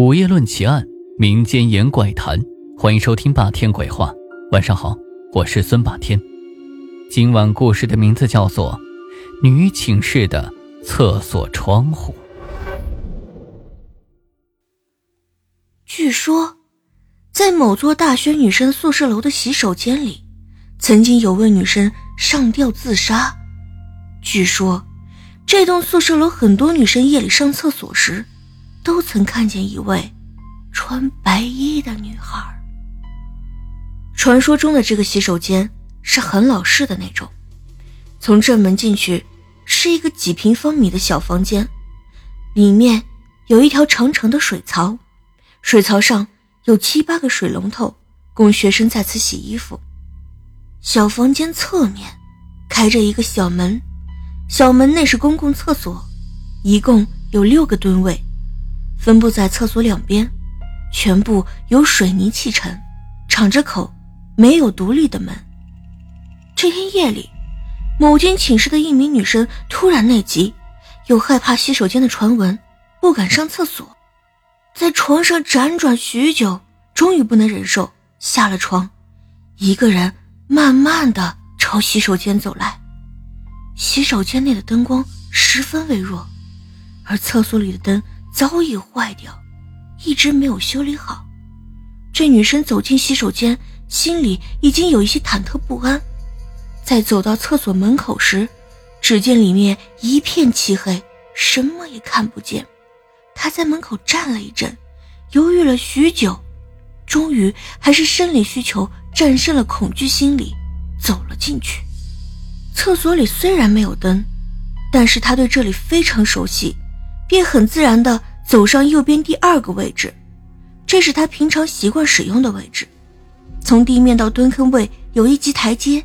午夜论奇案，民间言怪谈，欢迎收听霸天鬼话。晚上好，我是孙霸天。今晚故事的名字叫做《女寝室的厕所窗户》。据说，在某座大学女生宿舍楼的洗手间里，曾经有位女生上吊自杀。据说，这栋宿舍楼很多女生夜里上厕所时。都曾看见一位穿白衣的女孩。传说中的这个洗手间是很老式的那种，从正门进去是一个几平方米的小房间，里面有一条长长的水槽，水槽上有七八个水龙头，供学生在此洗衣服。小房间侧面开着一个小门，小门内是公共厕所，一共有六个蹲位。分布在厕所两边，全部由水泥砌成，敞着口，没有独立的门。这天夜里，某间寝室的一名女生突然内急，又害怕洗手间的传闻，不敢上厕所，在床上辗转许久，终于不能忍受，下了床，一个人慢慢的朝洗手间走来。洗手间内的灯光十分微弱，而厕所里的灯。早已坏掉，一直没有修理好。这女生走进洗手间，心里已经有一些忐忑不安。在走到厕所门口时，只见里面一片漆黑，什么也看不见。她在门口站了一阵，犹豫了许久，终于还是生理需求战胜了恐惧心理，走了进去。厕所里虽然没有灯，但是她对这里非常熟悉。便很自然地走上右边第二个位置，这是他平常习惯使用的位置。从地面到蹲坑位有一级台阶，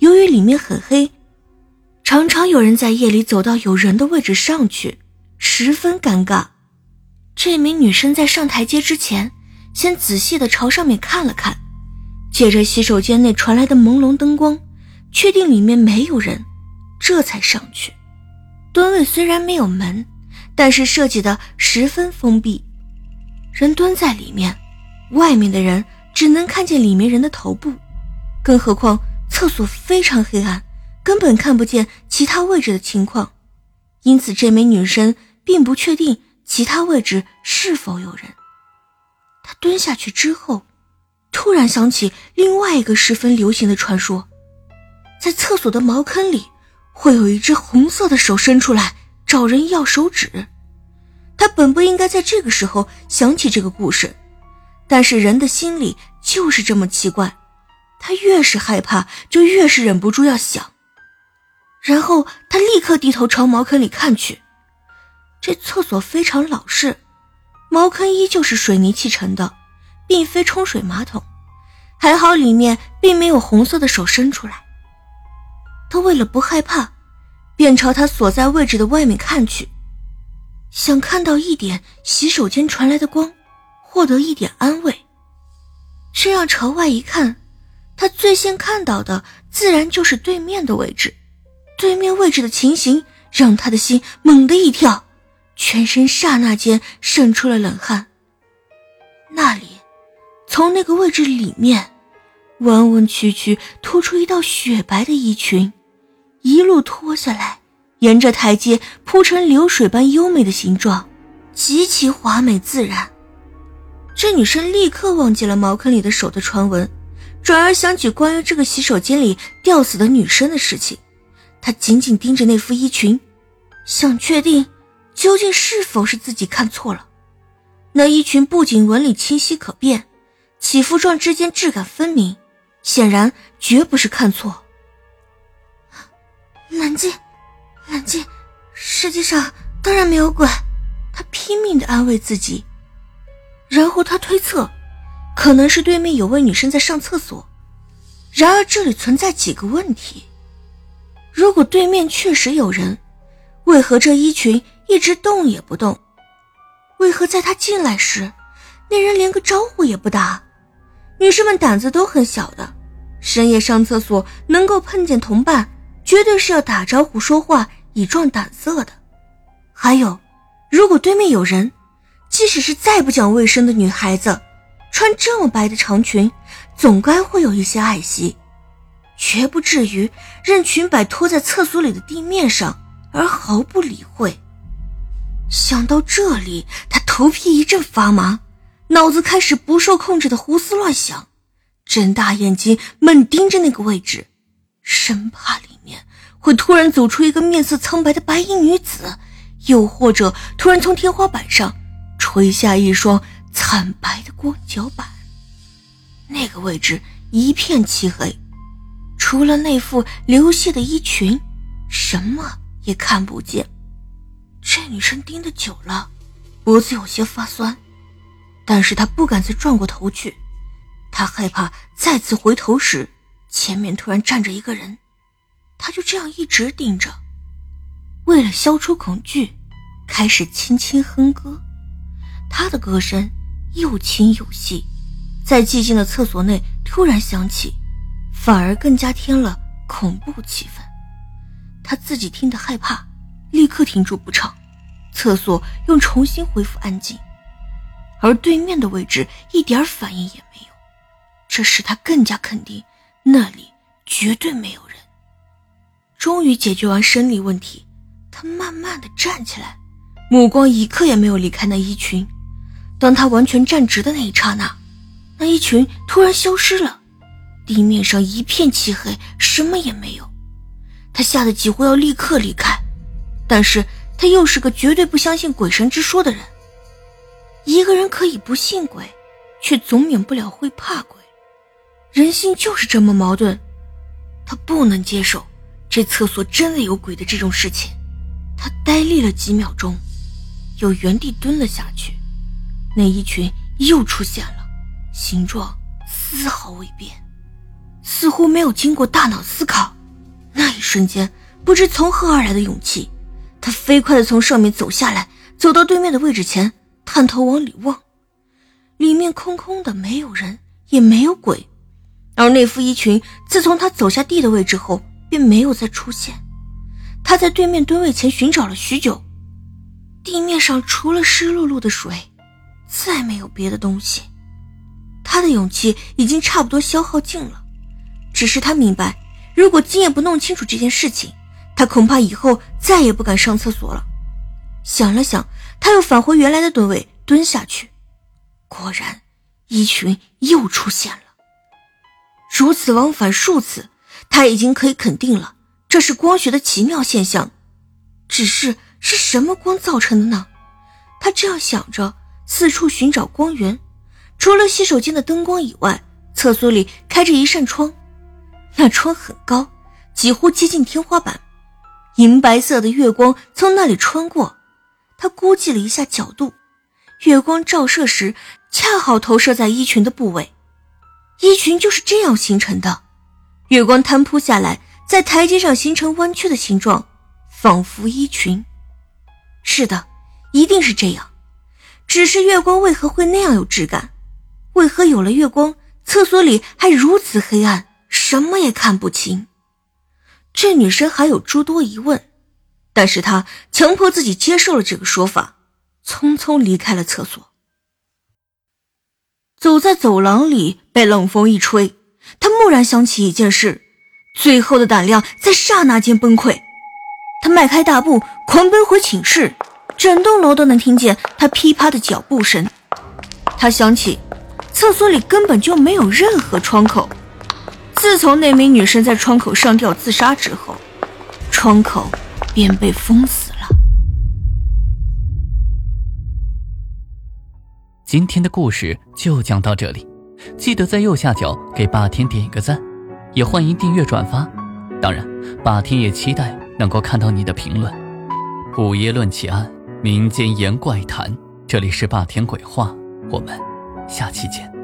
由于里面很黑，常常有人在夜里走到有人的位置上去，十分尴尬。这名女生在上台阶之前，先仔细地朝上面看了看，借着洗手间内传来的朦胧灯光，确定里面没有人，这才上去。蹲位虽然没有门。但是设计的十分封闭，人蹲在里面，外面的人只能看见里面人的头部，更何况厕所非常黑暗，根本看不见其他位置的情况，因此这名女生并不确定其他位置是否有人。她蹲下去之后，突然想起另外一个十分流行的传说，在厕所的茅坑里会有一只红色的手伸出来。找人要手指，他本不应该在这个时候想起这个故事，但是人的心里就是这么奇怪，他越是害怕，就越是忍不住要想。然后他立刻低头朝茅坑里看去，这厕所非常老式，茅坑依旧是水泥砌成的，并非冲水马桶，还好里面并没有红色的手伸出来。他为了不害怕。便朝他所在位置的外面看去，想看到一点洗手间传来的光，获得一点安慰。这样朝外一看，他最先看到的自然就是对面的位置。对面位置的情形让他的心猛地一跳，全身刹那间渗出了冷汗。那里，从那个位置里面，弯弯曲曲突出一道雪白的衣裙。一路拖下来，沿着台阶铺成流水般优美的形状，极其华美自然。这女生立刻忘记了茅坑里的手的传闻，转而想起关于这个洗手间里吊死的女生的事情。她紧紧盯着那副衣裙，想确定究竟是否是自己看错了。那衣裙不仅纹理清晰可辨，起伏状之间质感分明，显然绝不是看错。冷静，冷静，世界上当然没有鬼。他拼命的安慰自己，然后他推测，可能是对面有位女生在上厕所。然而这里存在几个问题：如果对面确实有人，为何这衣裙一直动也不动？为何在他进来时，那人连个招呼也不打？女生们胆子都很小的，深夜上厕所能够碰见同伴。绝对是要打招呼说话以壮胆色的。还有，如果对面有人，即使是再不讲卫生的女孩子，穿这么白的长裙，总该会有一些爱惜，绝不至于任裙摆拖在厕所里的地面上而毫不理会。想到这里，他头皮一阵发麻，脑子开始不受控制的胡思乱想，睁大眼睛猛盯着那个位置，生怕里会突然走出一个面色苍白的白衣女子，又或者突然从天花板上垂下一双惨白的光脚板。那个位置一片漆黑，除了那副流泻的衣裙，什么也看不见。这女生盯得久了，脖子有些发酸，但是她不敢再转过头去，她害怕再次回头时，前面突然站着一个人，他就这样一直盯着。为了消除恐惧，开始轻轻哼歌，他的歌声又轻又细，在寂静的厕所内突然响起，反而更加添了恐怖气氛。他自己听得害怕。立刻停住不唱，厕所又重新恢复安静，而对面的位置一点反应也没有，这使他更加肯定那里绝对没有人。终于解决完生理问题，他慢慢的站起来，目光一刻也没有离开那衣裙。当他完全站直的那一刹那，那衣裙突然消失了，地面上一片漆黑，什么也没有。他吓得几乎要立刻离开。但是他又是个绝对不相信鬼神之说的人。一个人可以不信鬼，却总免不了会怕鬼。人心就是这么矛盾。他不能接受这厕所真的有鬼的这种事情。他呆立了几秒钟，又原地蹲了下去。那一群又出现了，形状丝毫未变，似乎没有经过大脑思考。那一瞬间，不知从何而来的勇气。他飞快地从上面走下来，走到对面的位置前，探头往里望，里面空空的，没有人，也没有鬼。而那副衣裙，自从他走下地的位置后，便没有再出现。他在对面蹲位前寻找了许久，地面上除了湿漉漉的水，再没有别的东西。他的勇气已经差不多消耗尽了，只是他明白，如果今夜不弄清楚这件事情，他恐怕以后再也不敢上厕所了。想了想，他又返回原来的蹲位，蹲下去。果然，衣裙又出现了。如此往返数次，他已经可以肯定了，这是光学的奇妙现象。只是是什么光造成的呢？他这样想着，四处寻找光源。除了洗手间的灯光以外，厕所里开着一扇窗，那窗很高，几乎接近天花板。银白色的月光从那里穿过，他估计了一下角度，月光照射时恰好投射在衣裙的部位，衣裙就是这样形成的。月光摊铺下来，在台阶上形成弯曲的形状，仿佛衣裙。是的，一定是这样。只是月光为何会那样有质感？为何有了月光，厕所里还如此黑暗，什么也看不清？这女生还有诸多疑问，但是她强迫自己接受了这个说法，匆匆离开了厕所。走在走廊里，被冷风一吹，他蓦然想起一件事，最后的胆量在刹那间崩溃。他迈开大步，狂奔回寝室，整栋楼都能听见他噼啪的脚步声。他想起，厕所里根本就没有任何窗口。自从那名女生在窗口上吊自杀之后，窗口便被封死了。今天的故事就讲到这里，记得在右下角给霸天点一个赞，也欢迎订阅转发。当然，霸天也期待能够看到你的评论。午夜论奇案，民间言怪谈，这里是霸天鬼话，我们下期见。